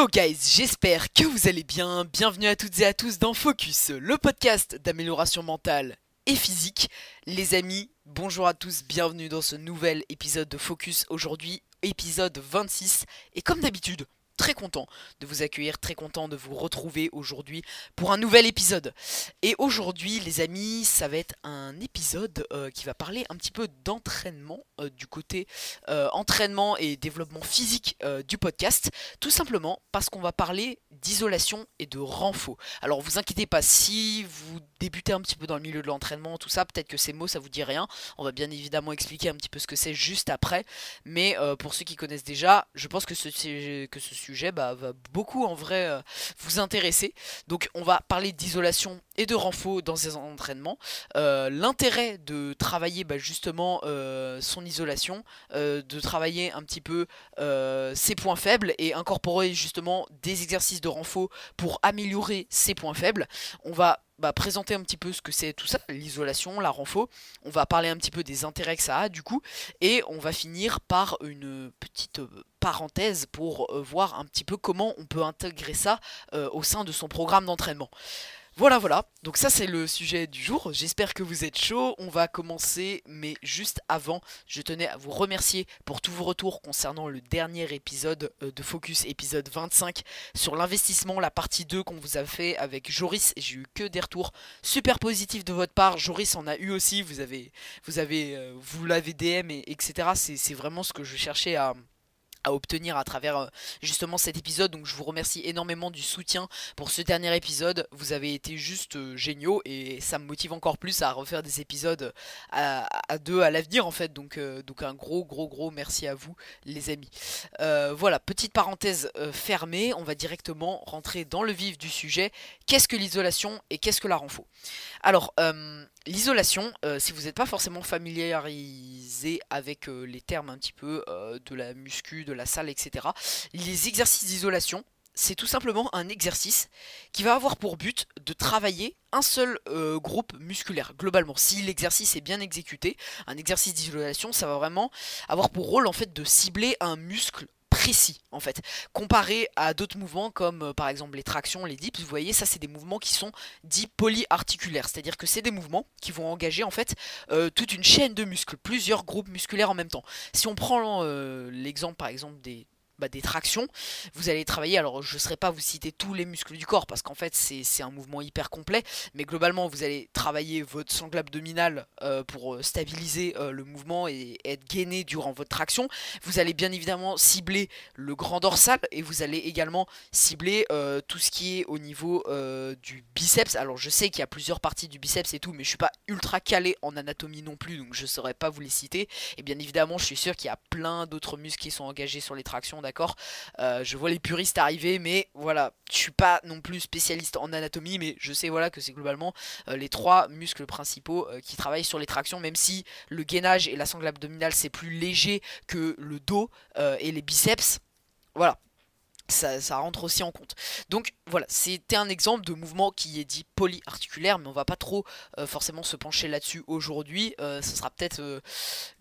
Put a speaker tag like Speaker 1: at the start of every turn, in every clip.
Speaker 1: Yo guys, j'espère que vous allez bien. Bienvenue à toutes et à tous dans Focus, le podcast d'amélioration mentale et physique. Les amis, bonjour à tous, bienvenue dans ce nouvel épisode de Focus. Aujourd'hui, épisode 26. Et comme d'habitude, très content de vous accueillir, très content de vous retrouver aujourd'hui pour un nouvel épisode. Et aujourd'hui, les amis, ça va être un épisode euh, qui va parler un petit peu d'entraînement, euh, du côté euh, entraînement et développement physique du podcast, tout simplement parce qu'on va parler d'isolation et de renfort. Alors vous inquiétez pas, si vous débutez un petit peu dans le milieu de l'entraînement, tout ça, peut-être que ces mots ça vous dit rien. On va bien évidemment expliquer un petit peu ce que c'est juste après. Mais pour ceux qui connaissent déjà, je pense que que ce sujet bah, va beaucoup en vrai euh, vous intéresser. Donc on va parler d'isolation et de renfort dans ces entraînements. Euh, l'intérêt de travailler bah, justement euh, son isolation, de travailler un petit peu ses points faibles et incorporer justement des exercices de renfort pour améliorer ses points faibles. On va bah, présenter un petit peu ce que c'est tout ça, l'isolation, la renfo. On va parler un petit peu des intérêts que ça a du coup. Et on va finir par une petite euh, parenthèse pour euh, voir un petit peu comment on peut intégrer ça euh, au sein de son programme d'entraînement. Voilà, voilà. Donc ça c'est le sujet du jour. J'espère que vous êtes chaud. On va commencer, mais juste avant, je tenais à vous remercier pour tous vos retours concernant le dernier épisode euh, de Focus, épisode 25, sur l'investissement, la partie 2 qu'on vous a fait avec Joris. J'ai eu que des retours super positifs de votre part. Joris en a eu aussi. Vous avez, vous avez, euh, vous l'avez DM et etc. C'est vraiment ce que je cherchais à à obtenir à travers euh, justement cet épisode. Donc je vous remercie énormément du soutien pour ce dernier épisode. Vous avez été juste euh, géniaux et ça me motive encore plus à refaire des épisodes à, deux à l'avenir en fait. Donc, euh, donc un gros gros gros merci à vous les amis. Voilà petite parenthèse fermée. On va directement rentrer dans le vif du sujet. Qu'est-ce que l'isolation et qu'est-ce que la renfo? Alors L'isolation, si vous n'êtes pas forcément familiarisé avec les termes un petit peu de la muscu, de la salle, etc. Les exercices d'isolation, c'est tout simplement un exercice qui va avoir pour but de travailler un seul euh, groupe musculaire globalement. Si l'exercice est bien exécuté, un exercice d'isolation, ça va vraiment avoir pour rôle en fait de cibler un muscle précis en fait. Comparé à d'autres mouvements comme euh, par exemple les tractions, les dips, vous voyez ça c'est des mouvements qui sont dits polyarticulaires, c'est-à-dire que c'est des mouvements qui vont engager en fait euh, toute une chaîne de muscles, plusieurs groupes musculaires en même temps. Si on prend euh, l'exemple par exemple des bah, des tractions, vous allez travailler, alors je ne serai pas vous citer tous les muscles du corps parce qu'en fait c'est un mouvement hyper complet, mais globalement vous allez travailler votre sangle abdominal euh, pour euh, stabiliser euh, le mouvement et être gainé durant votre traction. Vous allez bien évidemment cibler le grand dorsal et vous allez également cibler tout ce qui est au niveau du biceps. Alors je sais qu'il y a plusieurs parties du biceps et tout, mais je suis pas ultra calé en anatomie non plus, donc je ne saurais pas vous les citer. Et bien évidemment je suis sûr qu'il y a plein d'autres muscles qui sont engagés sur les tractions d'accord euh, Je vois les puristes arriver, mais voilà, je suis pas non plus spécialiste en anatomie, mais je sais voilà que c'est globalement euh, les trois muscles principaux euh, qui travaillent sur les tractions, même si le gainage et la sangle abdominale c'est plus léger que le dos et les biceps. Voilà, ça, rentre aussi en compte. Donc voilà, c'était un exemple de mouvement qui est dit polyarticulaire, mais on va pas trop euh, forcément se pencher là-dessus aujourd'hui. Euh, ce sera peut-être euh,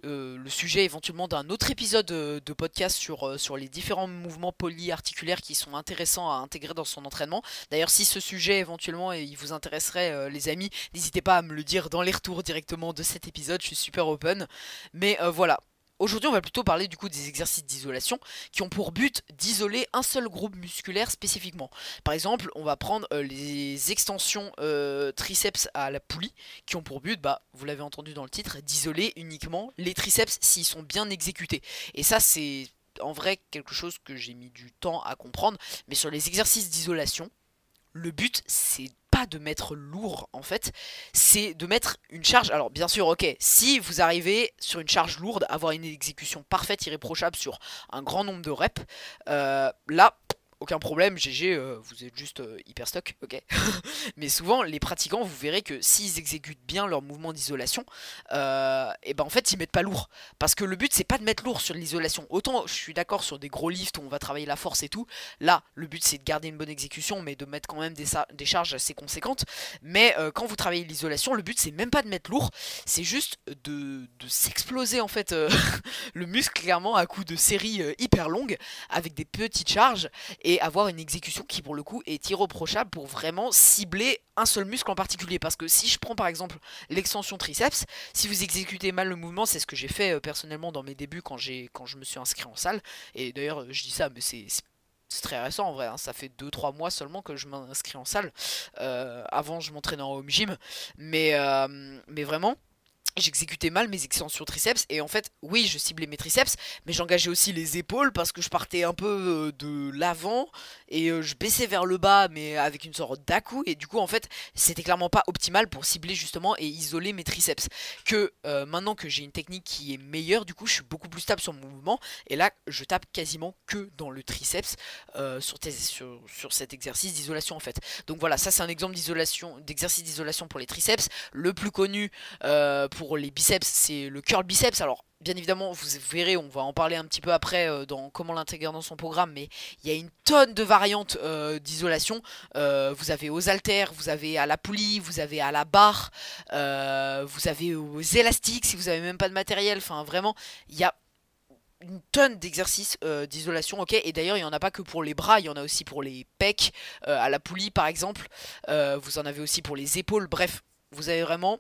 Speaker 1: le sujet éventuellement d'un autre épisode de podcast sur, sur les différents mouvements polyarticulaires qui sont intéressants à intégrer dans son entraînement. D'ailleurs, si ce sujet éventuellement il vous intéresserait, les amis, n'hésitez pas à me le dire dans les retours directement de cet épisode. Je suis super open. Mais voilà, Aujourd'hui, on va plutôt parler du coup des exercices d'isolation qui ont pour but d'isoler un seul groupe musculaire spécifiquement. Par exemple, on va prendre euh, les extensions euh, triceps à la poulie qui ont pour but, bah, vous l'avez entendu dans le titre, d'isoler uniquement les triceps s'ils sont bien exécutés. Et ça, c'est en vrai quelque chose que j'ai mis du temps à comprendre. Mais sur les exercices d'isolation, le but c'est pas de mettre lourd en fait, c'est de mettre une charge. Alors bien sûr, ok, si vous arrivez sur une charge lourde, avoir une exécution parfaite, irréprochable sur un grand nombre de reps, euh, là aucun problème, GG, euh, vous êtes juste euh, hyper stock, ok. Mais souvent, les pratiquants, vous verrez que s'ils exécutent bien leur mouvement d'isolation, et euh, eh ben en fait, ils mettent pas lourd. Parce que le but, c'est pas de mettre lourd sur l'isolation. Autant, je suis d'accord sur des gros lifts où on va travailler la force et tout. Là, le but, c'est de garder une bonne exécution, mais de mettre quand même des, charges assez conséquentes. Mais quand vous travaillez l'isolation, le but, c'est même pas de mettre lourd, c'est juste de, s'exploser en fait le muscle, clairement, à coup de séries hyper longues, avec des petites charges. et avoir une exécution qui pour le coup est irreprochable pour vraiment cibler un seul muscle en particulier. Parce que si je prends par exemple l'extension triceps, si vous exécutez mal le mouvement, c'est ce que j'ai fait euh, personnellement dans mes débuts quand, quand je me suis inscrit en salle. Et d'ailleurs, je dis ça, mais c'est très récent en vrai, hein. ça fait 2-3 mois seulement que je m'inscris en salle. Euh, avant, je m'entraînais en home gym. Mais, euh, mais vraiment, j'exécutais mal mes extensions triceps et en fait oui je ciblais mes triceps mais j'engageais aussi les épaules parce que je partais un peu euh, de l'avant et euh, je baissais vers le bas mais avec une sorte dà et du coup en fait c'était clairement pas optimal pour cibler justement et isoler mes triceps. Que euh, maintenant que j'ai une technique qui est meilleure du coup je suis beaucoup plus stable sur mon mouvement et là je tape quasiment que dans le triceps sur, sur, cet exercice d'isolation en fait. Donc voilà ça c'est un exemple d'isolation d'exercice d'isolation pour les triceps. Le plus connu pour les biceps, c'est le curl biceps. Alors, bien évidemment, vous verrez, on va en parler un petit peu après euh, dans comment l'intégrer dans son programme, mais il y a une tonne de variantes euh, d'isolation. Euh, vous avez aux haltères, vous avez à la poulie, vous avez à la barre, vous avez aux élastiques si vous avez même pas de matériel. Enfin, vraiment, il y a une tonne d'exercices d'isolation, ok Et d'ailleurs, il n'y en a pas que pour les bras, il y en a aussi pour les pecs, à la poulie par exemple. vous en avez aussi pour les épaules. Bref, vous avez vraiment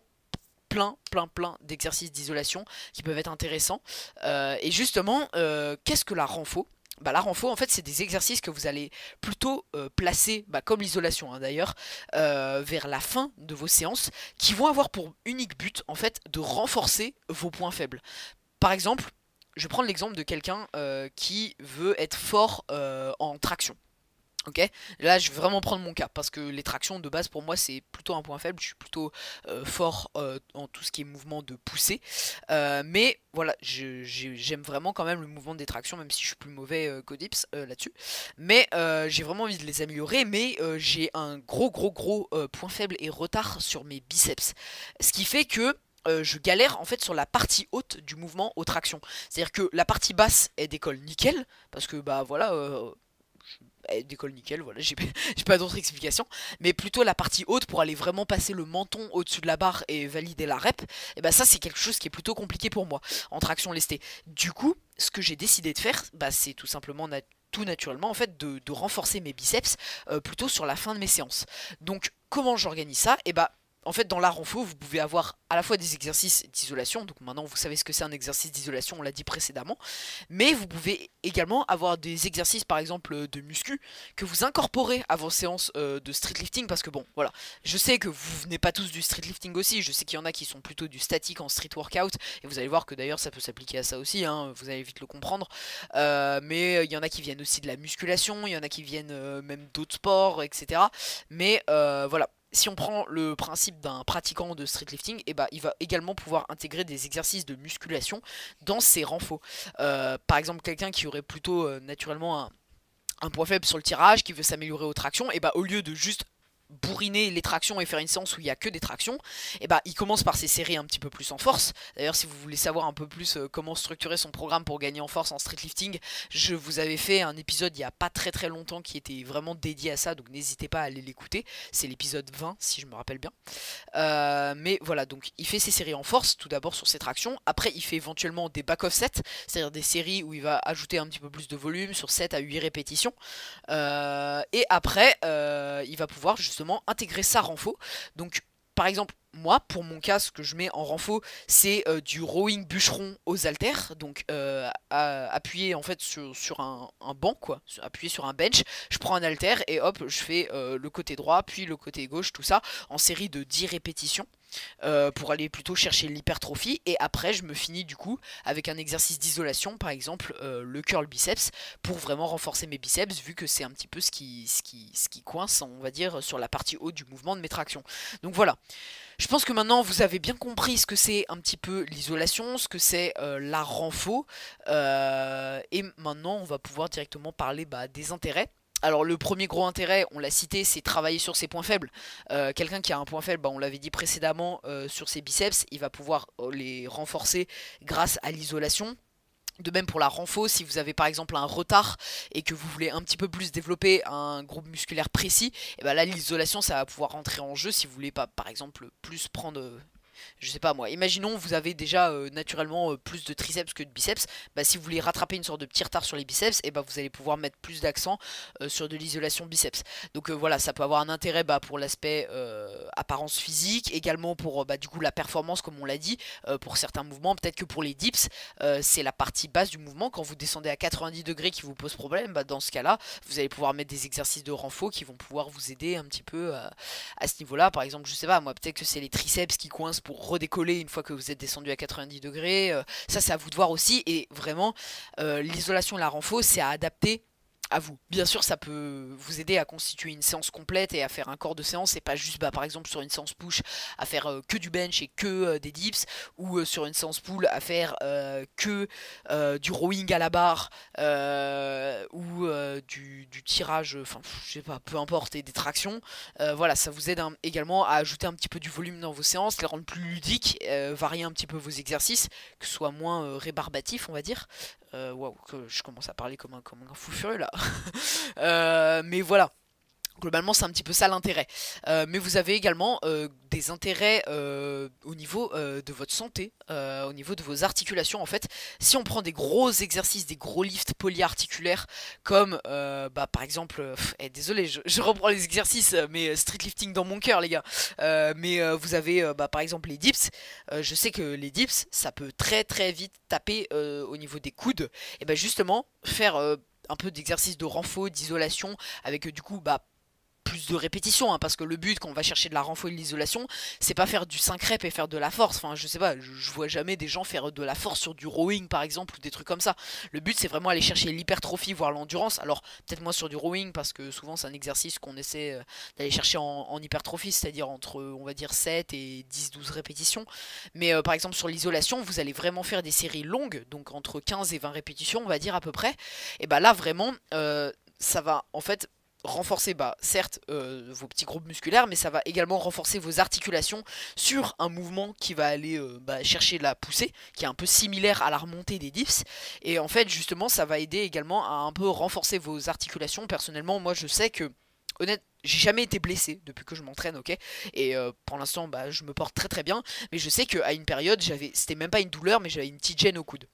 Speaker 1: plein, plein, plein d'exercices d'isolation qui peuvent être intéressants. Euh, et justement, euh, qu'est-ce que la renfo? Bah, la renfo, en fait, c'est des exercices que vous allez plutôt euh, placer, bah, comme l'isolation hein, d'ailleurs, vers la fin de vos séances, qui vont avoir pour unique but, en fait, de renforcer vos points faibles. Par exemple, je vais prendre l'exemple de quelqu'un qui veut être fort en traction. Là je vais vraiment prendre mon cas parce que les tractions de base pour moi c'est plutôt un point faible. Je suis plutôt euh, fort euh, en tout ce qui est mouvement de poussée, euh, mais voilà, j'aime vraiment quand même le mouvement des tractions, même si je suis plus mauvais qu'Odips là-dessus. Mais j'ai vraiment envie de les améliorer, mais j'ai un gros gros gros point faible et retard sur mes biceps, ce qui fait que je galère en fait sur la partie haute du mouvement aux tractions. C'est-à-dire que la partie basse elle décolle nickel parce que bah voilà décolle nickel, voilà, j'ai pas d'autre explication. Mais plutôt la partie haute pour aller vraiment passer le menton au-dessus de la barre et valider la rep, et eh bah ben, ça c'est quelque chose qui est plutôt compliqué pour moi en traction lestée. Du coup, ce que j'ai décidé de faire, bah, c'est tout simplement tout naturellement en fait de, renforcer mes biceps euh, plutôt sur la fin de mes séances. Donc comment j'organise ça? Et eh bah en fait, dans l'art renfo, vous pouvez avoir à la fois des exercices d'isolation, donc maintenant vous savez ce que c'est un exercice d'isolation, on l'a dit précédemment, mais vous pouvez également avoir des exercices par exemple de muscu que vous incorporez à vos séances euh, de street lifting, parce que bon, voilà, je sais que vous venez pas tous du street lifting aussi, je sais qu'il y en a qui sont plutôt du statique en street workout, et vous allez voir que d'ailleurs ça peut s'appliquer à ça aussi, hein, vous allez vite le comprendre, euh, mais il y en a qui viennent aussi de la musculation, il y en a qui viennent euh, même d'autres sports, etc. Mais voilà, si on prend le principe d'un pratiquant de street lifting, eh ben, il va également pouvoir intégrer des exercices de musculation dans ses renforts. Euh, par exemple, quelqu'un qui aurait plutôt euh, naturellement un, un, point faible sur le tirage, qui veut s'améliorer aux tractions, et eh bah ben, au lieu de juste bourriner les tractions et faire une séance où il n'y a que des tractions, et eh bah il commence par ces séries un petit peu plus en force. D'ailleurs, si vous voulez savoir un peu plus euh, comment structurer son programme pour gagner en force en street lifting, je vous avais fait un épisode il n'y a pas très très longtemps qui était vraiment dédié à ça, donc n'hésitez pas à aller l'écouter. C'est l'épisode 20 si je me rappelle bien. Euh, mais voilà, donc il fait ses séries en force, tout d'abord sur ses tractions. Après, il fait éventuellement des back-off sets, c'est-à-dire des séries où il va ajouter un petit peu plus de volume sur 7 à 8 répétitions. Euh, et après, il va pouvoir justement intégrer sa renfo. Donc par exemple, moi, pour mon cas, ce que je mets en renfo, c'est euh, du rowing bûcheron aux haltères, donc euh, appuyé en fait sur, un, banc, quoi, appuyé sur un bench. Je prends un halter et hop, je fais euh, le côté droit, puis le côté gauche, tout ça, en série de 10 répétitions. Euh, pour aller plutôt chercher l'hypertrophie. Et après je me finis du coup avec un exercice d'isolation par exemple euh, le curl biceps pour vraiment renforcer mes biceps vu que c'est un petit peu ce qui, ce, qui, ce qui coince on va dire sur la partie haute du mouvement de mes tractions. Donc voilà. Je pense que maintenant vous avez bien compris ce que c'est un petit peu l'isolation, ce que c'est euh, la renfo. et maintenant on va pouvoir directement parler bah, des intérêts alors le premier gros intérêt, on l'a cité, c'est travailler sur ses points faibles. Euh, quelqu'un qui a un point faible, bah, on l'avait dit précédemment, euh, sur ses biceps, il va pouvoir euh, les renforcer grâce à l'isolation. De même pour la renfo, si vous avez par exemple un retard et que vous voulez un petit peu plus développer un groupe musculaire précis, et bah là l'isolation ça va pouvoir rentrer en jeu si vous voulez pas par exemple plus prendre je sais pas moi, imaginons vous avez déjà euh, naturellement euh, plus de triceps que de biceps, bah, si vous voulez rattraper une sorte de petit retard sur les biceps, et eh bah, vous allez pouvoir mettre plus d'accent sur de l'isolation biceps. Donc voilà, ça peut avoir un intérêt bah, pour l'aspect apparence physique, également pour bah, du coup la performance comme on l'a dit, pour certains mouvements, peut-être que pour les dips, c'est la partie basse du mouvement, quand vous descendez à 90 degrés qui vous pose problème, bah, dans ce cas-là, vous allez pouvoir mettre des exercices de renfort qui vont pouvoir vous aider un petit peu à ce niveau-là. Par exemple, je sais pas, moi peut-être que c'est les triceps qui coincent redécoller une fois que vous êtes descendu à 90 degrés. Euh, ça, c'est à vous de voir aussi. Et vraiment, euh, l'isolation la renfo, c'est à adapter à vous. Bien sûr, ça peut vous aider à constituer une séance complète et à faire un corps de séance et pas juste, bah, par exemple, sur une séance push, à faire euh, que du bench et que euh, des dips, ou euh, sur une séance pull, à faire que du rowing à la barre, ou du, tirage, enfin, je sais pas, peu importe, et des tractions. voilà, ça vous aide également à ajouter un petit peu du volume dans vos séances, les rendre plus ludiques, varier un petit peu vos exercices, que ce soit moins rébarbatif, on va dire. Waouh, je commence à parler comme un, comme un fou furieux là. Euh, mais voilà. Globalement, c'est un petit peu ça l'intérêt. Euh, mais vous avez également euh, des intérêts au niveau de votre santé, au niveau de vos articulations. En fait, si on prend des gros exercices, des gros lifts polyarticulaires, comme bah, par exemple, eh, désolé, je, reprends les exercices, mais street lifting dans mon cœur, les gars. mais vous avez bah, par exemple les dips. je sais que les dips, ça peut très très vite taper au niveau des coudes. Et ben justement, faire un peu d'exercice de renfort, d'isolation, avec du coup bah plus de répétitions, hein, parce que le but quand on va chercher de la renfort et de l'isolation, c'est pas faire du 5 reps et faire de la force. Enfin, je sais pas, je, vois jamais des gens faire de la force sur du rowing par exemple ou des trucs comme ça. Le but c'est vraiment aller chercher l'hypertrophie, voire l'endurance. Alors, peut-être moins sur du rowing, parce que souvent c'est un exercice qu'on essaie euh, d'aller chercher en, hypertrophie, c'est-à-dire entre on va dire 7 et 10-12 répétitions. Mais euh, par exemple sur l'isolation, vous allez vraiment faire des séries longues, donc entre 15 et 20 répétitions, on va dire à peu près. Et bah là vraiment, euh, ça va en fait renforcer, bah, certes, euh, vos petits groupes musculaires, mais ça va également renforcer vos articulations sur un mouvement qui va aller euh, bah, chercher la poussée, qui est un peu similaire à la remontée des dips. Et en fait, justement, ça va aider également à un peu renforcer vos articulations. Personnellement, moi, je sais que, honnête, j'ai jamais été blessé depuis que je m'entraîne, ok? Et euh, pour l'instant, bah, je me porte très très bien. Mais je sais qu'à une période, j'avais, c'était même pas une douleur, mais j'avais une petite gêne au coude.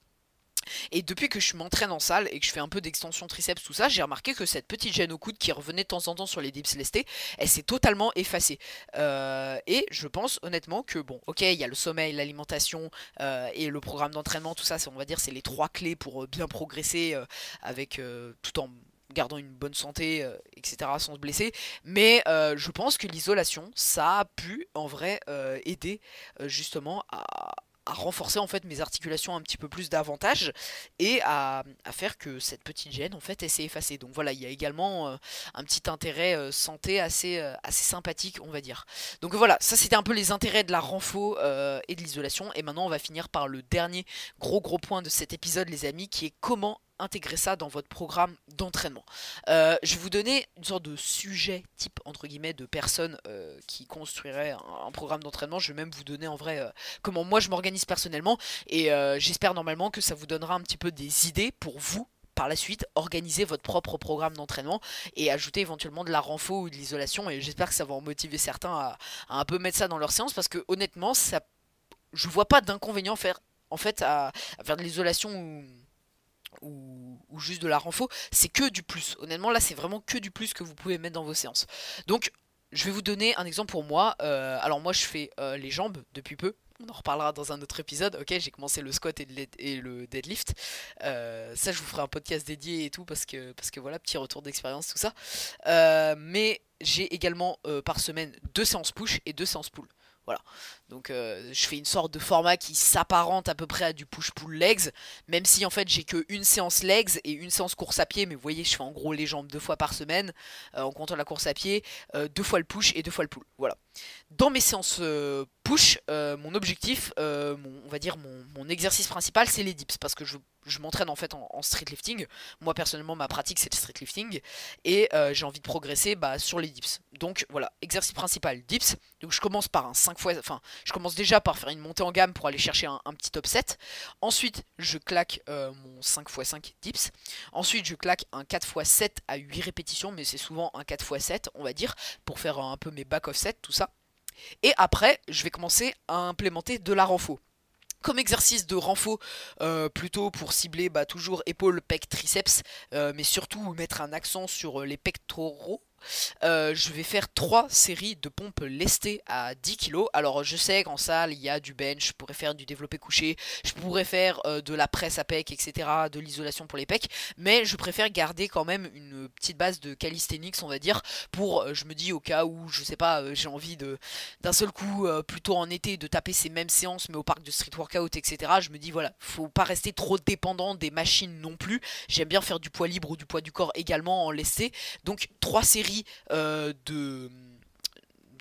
Speaker 1: Et depuis que je m'entraîne en salle et que je fais un peu d'extension triceps, tout ça, j'ai remarqué que cette petite gêne au coude qui revenait de temps en temps sur les dips lestés, elle s'est totalement effacée. Euh, et je pense honnêtement que, bon, ok, il y a le sommeil, l'alimentation euh, et le programme d'entraînement, tout ça, on va dire, c'est les trois clés pour euh, bien progresser avec tout en gardant une bonne santé, etc., sans se blesser. Mais je pense que l'isolation, ça a pu en vrai aider justement à, à renforcer en fait mes articulations un petit peu plus davantage et à, faire que cette petite gêne en fait elle s'est effacée. Donc voilà, il y a également euh, un petit intérêt euh, santé assez, euh, assez sympathique on va dire. Donc voilà, ça c'était un peu les intérêts de la renfo et de l'isolation. Et maintenant on va finir par le dernier gros gros point de cet épisode les amis qui est comment intégrer ça dans votre programme d'entraînement. Euh, je vais vous donner une sorte de sujet type entre guillemets de personnes euh, qui construiraient un, programme d'entraînement. Je vais même vous donner en vrai euh, comment moi je m'organise personnellement et j'espère normalement que ça vous donnera un petit peu des idées pour vous par la suite organiser votre propre programme d'entraînement et ajouter éventuellement de la renfo ou de l'isolation et j'espère que ça va en motiver certains à, un peu mettre ça dans leur séance parce que honnêtement ça je vois pas d'inconvénient faire en fait à, à faire de l'isolation ou ou, juste de la renfo, c'est que du plus. Honnêtement, là, c'est vraiment que du plus que vous pouvez mettre dans vos séances. Donc, je vais vous donner un exemple pour moi. Euh, alors, moi, je fais euh, les jambes depuis peu. On en reparlera dans un autre épisode. Ok, j'ai commencé le squat et, le deadlift. Euh, ça, je vous ferai un podcast dédié et tout parce que, parce que voilà, petit retour d'expérience, tout ça. mais j'ai également par semaine deux séances push et deux séances pull. Voilà. Donc euh, je fais une sorte de format qui s'apparente à peu près à du push-pull legs, même si en fait j'ai que une séance legs et une séance course à pied, mais vous voyez je fais en gros les jambes deux fois par semaine euh, en comptant la course à pied, euh, deux fois le push et deux fois le pull. Voilà. Dans mes séances push, mon objectif, on va dire mon, exercice principal c'est les dips parce que je, m'entraîne en fait en, street lifting. Moi personnellement ma pratique c'est le street lifting et j'ai envie de progresser bah, sur les dips. Donc voilà, exercice principal dips. Donc je commence par un 5 fois, enfin je commence déjà par faire une montée en gamme pour aller chercher un, petit top 7. Ensuite, je claque euh, mon 5x5 dips. Ensuite, je claque un 4x7 à 8 répétitions, mais c'est souvent un 4x7, on va dire, pour faire un peu mes back offset, tout ça. Et après, je vais commencer à implémenter de la renfo comme exercice de renfo, euh, plutôt pour cibler bah, toujours épaules, pec, triceps, euh, mais surtout mettre un accent sur les pectoraux, euh, je vais faire 3 séries de pompes lestées à 10 kg. Alors je sais qu'en salle il y a du bench, je pourrais faire du développé couché, je pourrais faire euh, de la presse à pec, etc. De l'isolation pour les pecs, mais je préfère garder quand même une petite base de calisthenics on va dire, pour euh, je me dis au cas où je sais pas, j'ai envie de d'un seul coup plutôt en été de taper ces mêmes séances mais au parc de street workout etc. Je me dis voilà, faut pas rester trop dépendant des machines non plus. J'aime bien faire du poids libre ou du poids du corps également en lesté. Donc 3 séries euh, de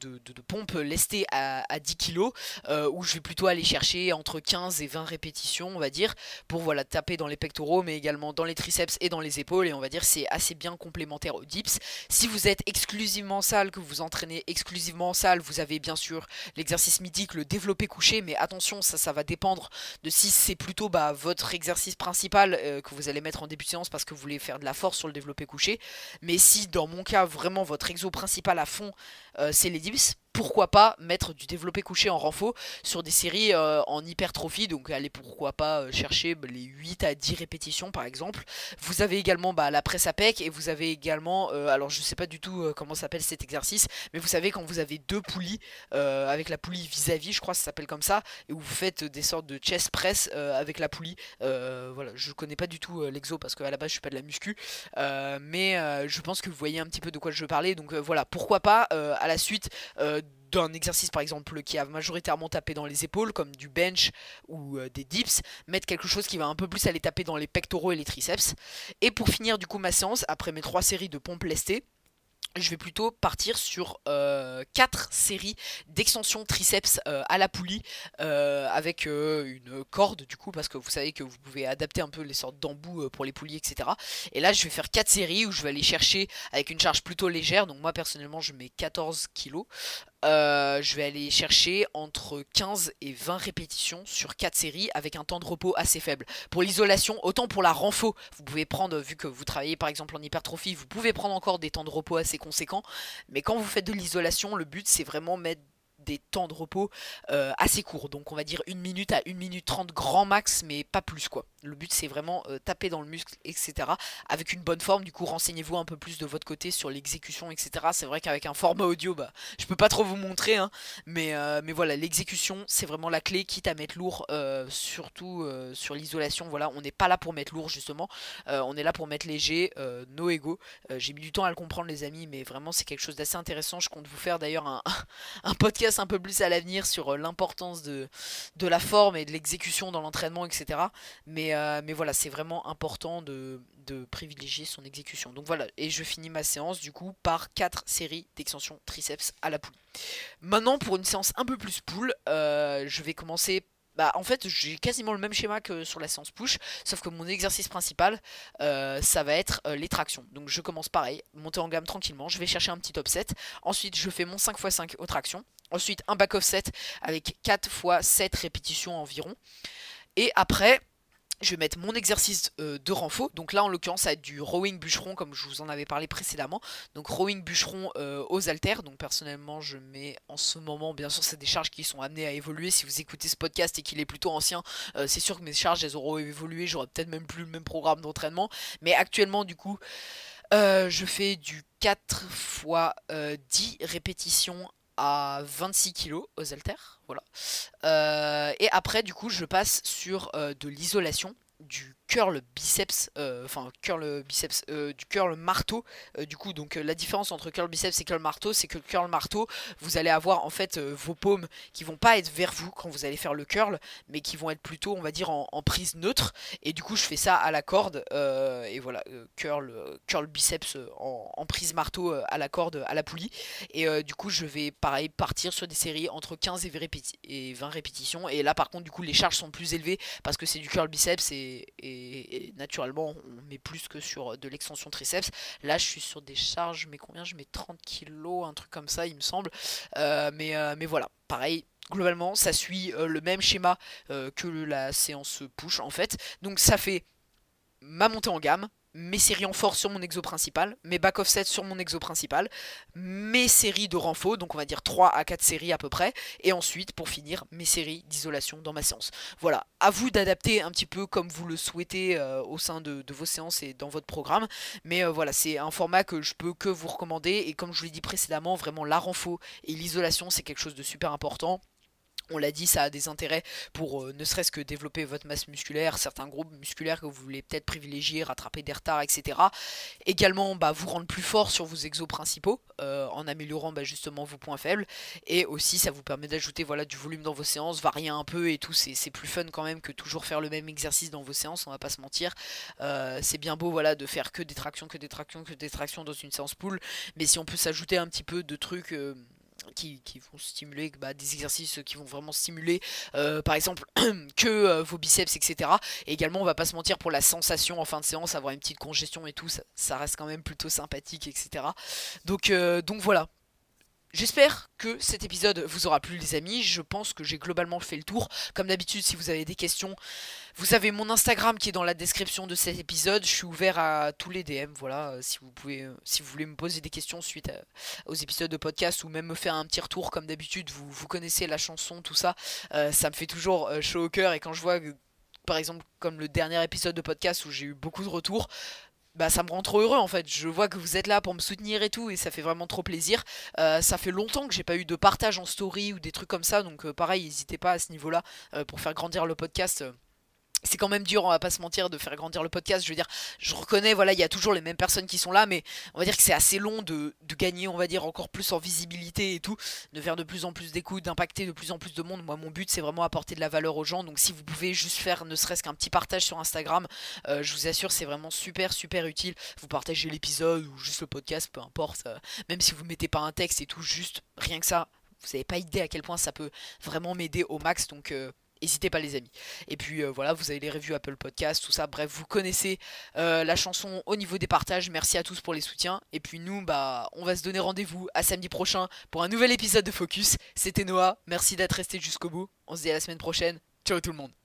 Speaker 1: de, pompes lestées à, 10 kg, euh, où je vais plutôt aller chercher entre 15 et 20 répétitions, on va dire, pour voilà taper dans les pectoraux, mais également dans les triceps et dans les épaules, et on va dire c'est assez bien complémentaire au dips. Si vous êtes exclusivement en salle, que vous entraînez exclusivement en salle, vous avez bien sûr l'exercice mythique, le développé couché, mais attention, ça, ça va dépendre de si c'est plutôt bah, votre exercice principal euh, que vous allez mettre en début de séance parce que vous voulez faire de la force sur le développé couché, mais si dans mon cas vraiment votre exo principal à fond euh, c'est les dips lives pourquoi pas mettre du développé couché en renfort sur des séries euh, en hypertrophie. Donc allez pourquoi pas euh, chercher bah, les 8 à 10 répétitions par exemple. Vous avez également bah, la presse à pec et vous avez également, euh, alors je sais pas du tout comment s'appelle cet exercice, mais vous savez quand vous avez deux poulies avec la poulie vis-à-vis, je crois que ça s'appelle comme ça, et où vous faites des sortes de chest press avec la poulie. voilà, je connais pas du tout l'exo parce qu'à la base je suis pas de la muscu, mais je pense que vous voyez un petit peu de quoi je parlais. Donc voilà, pourquoi pas à la suite d'un exercice par exemple qui a majoritairement tapé dans les épaules comme du bench ou euh, des dips, mettre quelque chose qui va un peu plus aller taper dans les pectoraux et les triceps. Et pour finir du coup ma séance, après mes trois séries de pompes lestées, je vais plutôt partir sur 4 euh, séries d'extensions triceps euh, à la poulie euh, avec une corde du coup parce que vous savez que vous pouvez adapter un peu les sortes d'embouts pour les poulies etc. Et là je vais faire 4 séries où je vais aller chercher avec une charge plutôt légère donc moi personnellement je mets 14 kg je vais aller chercher entre 15 et 20 répétitions sur 4 séries avec un temps de repos assez faible. Pour l'isolation, autant pour la renfo, vous pouvez prendre, vu que vous travaillez par exemple en hypertrophie, vous pouvez prendre encore des temps de repos assez conséquent. Mais quand vous faites de l'isolation, le but c'est vraiment mettre des temps de repos euh, assez courts. Donc on va dire une minute à une minute 30 grand max, mais pas plus quoi. Le but c'est vraiment euh, taper dans le muscle, etc. Avec une bonne forme, du coup renseignez-vous un peu plus de votre côté sur l'exécution, etc. C'est vrai qu'avec un format audio, bah, je peux pas trop vous montrer, hein, mais, euh, mais voilà, l'exécution c'est vraiment la clé, quitte à mettre lourd, surtout sur l'isolation. Voilà, on n'est pas là pour mettre lourd justement, on est là pour mettre léger, no ego. J'ai mis du temps à le comprendre les amis, mais vraiment c'est quelque chose d'assez intéressant. Je compte vous faire d'ailleurs un, un podcast un peu plus à l'avenir sur euh, l'importance de, de la forme et de l'exécution dans l'entraînement, etc. Mais, euh, mais voilà, c'est vraiment important de, privilégier son exécution. Donc voilà, et je finis ma séance du coup par 4 séries d'extension triceps à la poule. Maintenant pour une séance un peu plus poule, euh, je vais commencer bah en fait j'ai quasiment le même schéma que sur la séance push, sauf que mon exercice principal ça va être les tractions. Donc je commence pareil, monter en gamme tranquillement, je vais chercher un petit top set, ensuite je fais mon 5x5 aux tractions, ensuite un back off set avec 4 x 7 répétitions environ, et après je vais mettre mon exercice euh, de renfort. Donc là, en l'occurrence, ça va être du rowing bûcheron, comme je vous en avais parlé précédemment. Donc rowing bûcheron euh, aux haltères. Donc personnellement, je mets en ce moment, bien sûr, c'est des charges qui sont amenées à évoluer. Si vous écoutez ce podcast et qu'il est plutôt ancien, euh, c'est sûr que mes charges, elles auront évolué. J'aurai peut-être même plus le même programme d'entraînement. Mais actuellement, du coup, je fais du 4 x 10 répétitions à 26 kg aux haltères, voilà. Euh, et après, du coup, je passe sur euh, de l'isolation, du curl biceps, euh, enfin curl biceps, euh, du curl marteau. Euh, du coup, donc la différence entre curl biceps et curl marteau, c'est que le curl marteau, vous allez avoir en fait vos paumes qui vont pas être vers vous quand vous allez faire le curl, mais qui vont être plutôt, on va dire, en, prise neutre. Et du coup, je fais ça à la corde. et voilà, curl, curl biceps en, prise marteau à la corde, à la poulie. Et du coup, je vais pareil partir sur des séries entre 15 et 20, répétitions. Et là, par contre, du coup, les charges sont plus élevées parce que c'est du curl biceps et et, naturellement on met plus que sur de l'extension triceps. Là je suis sur des charges, mais combien Je mets 30 kg, un truc comme ça il me semble. Euh, mais, euh, mais voilà, pareil, globalement ça suit euh, le même schéma que la séance push en fait. Donc ça fait ma montée en gamme, mes séries en force sur mon exo principal, mes back offset sur mon exo principal, mes séries de renfort, donc on va dire 3 à 4 séries à peu près, et ensuite pour finir mes séries d'isolation dans ma séance. Voilà, à vous d'adapter un petit peu comme vous le souhaitez euh, au sein de, vos séances et dans votre programme, mais euh, voilà, c'est un format que je peux que vous recommander, et comme je vous l'ai dit précédemment, vraiment la renfort et l'isolation c'est quelque chose de super important. On l'a dit, ça a des intérêts pour euh, ne serait-ce que développer votre masse musculaire, certains groupes musculaires que vous voulez peut-être privilégier, rattraper des retards, etc. Également, bah, vous rendre plus fort sur vos exos principaux, euh, en améliorant bah, justement vos points faibles. Et aussi, ça vous permet d'ajouter voilà, du volume dans vos séances, varier un peu et tout. C'est plus fun quand même que toujours faire le même exercice dans vos séances, on va pas se mentir. Euh, c'est bien beau voilà, de faire que des tractions, que des tractions, que des tractions dans une séance pool. Mais si on peut s'ajouter un petit peu de trucs qui, vont stimuler bah, des exercices qui vont vraiment stimuler euh, par exemple que euh, vos biceps etc et également on va pas se mentir pour la sensation en fin de séance avoir une petite congestion et tout ça, reste quand même plutôt sympathique etc donc, euh, donc voilà J'espère que cet épisode vous aura plu les amis, je pense que j'ai globalement fait le tour. Comme d'habitude si vous avez des questions, vous avez mon Instagram qui est dans la description de cet épisode, je suis ouvert à tous les DM, voilà, euh, si vous pouvez euh, si vous voulez me poser des questions suite aux épisodes de podcast ou même me faire un petit retour comme d'habitude, vous, connaissez la chanson, tout ça, euh, ça me fait toujours chaud au cœur. Et quand je vois par exemple comme le dernier épisode de podcast où j'ai eu beaucoup de retours, bah ça me rend trop heureux en fait. Je vois que vous êtes là pour me soutenir et tout et ça fait vraiment trop plaisir. Euh, ça fait longtemps que j'ai pas eu de partage en story ou des trucs comme ça donc euh, pareil, n'hésitez pas à ce niveau-là euh, pour faire grandir le podcast c'est quand même dur, on va pas se mentir, de faire grandir le podcast. Je veux dire, je reconnais, voilà, il y a toujours les mêmes personnes qui sont là, mais on va dire que c'est assez long de, gagner, on va dire, encore plus en visibilité et tout, de faire de plus en plus d'écoute, d'impacter de plus en plus de monde. Moi, mon but, c'est vraiment apporter de la valeur aux gens. Donc, si vous pouvez juste faire ne serait-ce qu'un petit partage sur Instagram, euh, je vous assure, c'est vraiment super, super utile. Vous partagez l'épisode ou juste le podcast, peu importe. Même si vous mettez pas un texte et tout, juste rien que ça, vous n'avez pas idée à quel point ça peut vraiment m'aider au max. Donc, euh, N'hésitez pas les amis. Et puis euh, voilà, vous avez les reviews Apple Podcast, tout ça. Bref, vous connaissez euh, la chanson au niveau des partages. Merci à tous pour les soutiens. Et puis nous, bah, on va se donner rendez-vous à samedi prochain pour un nouvel épisode de Focus. C'était Noah. Merci d'être resté jusqu'au bout. On se dit à la semaine prochaine. Ciao tout le monde.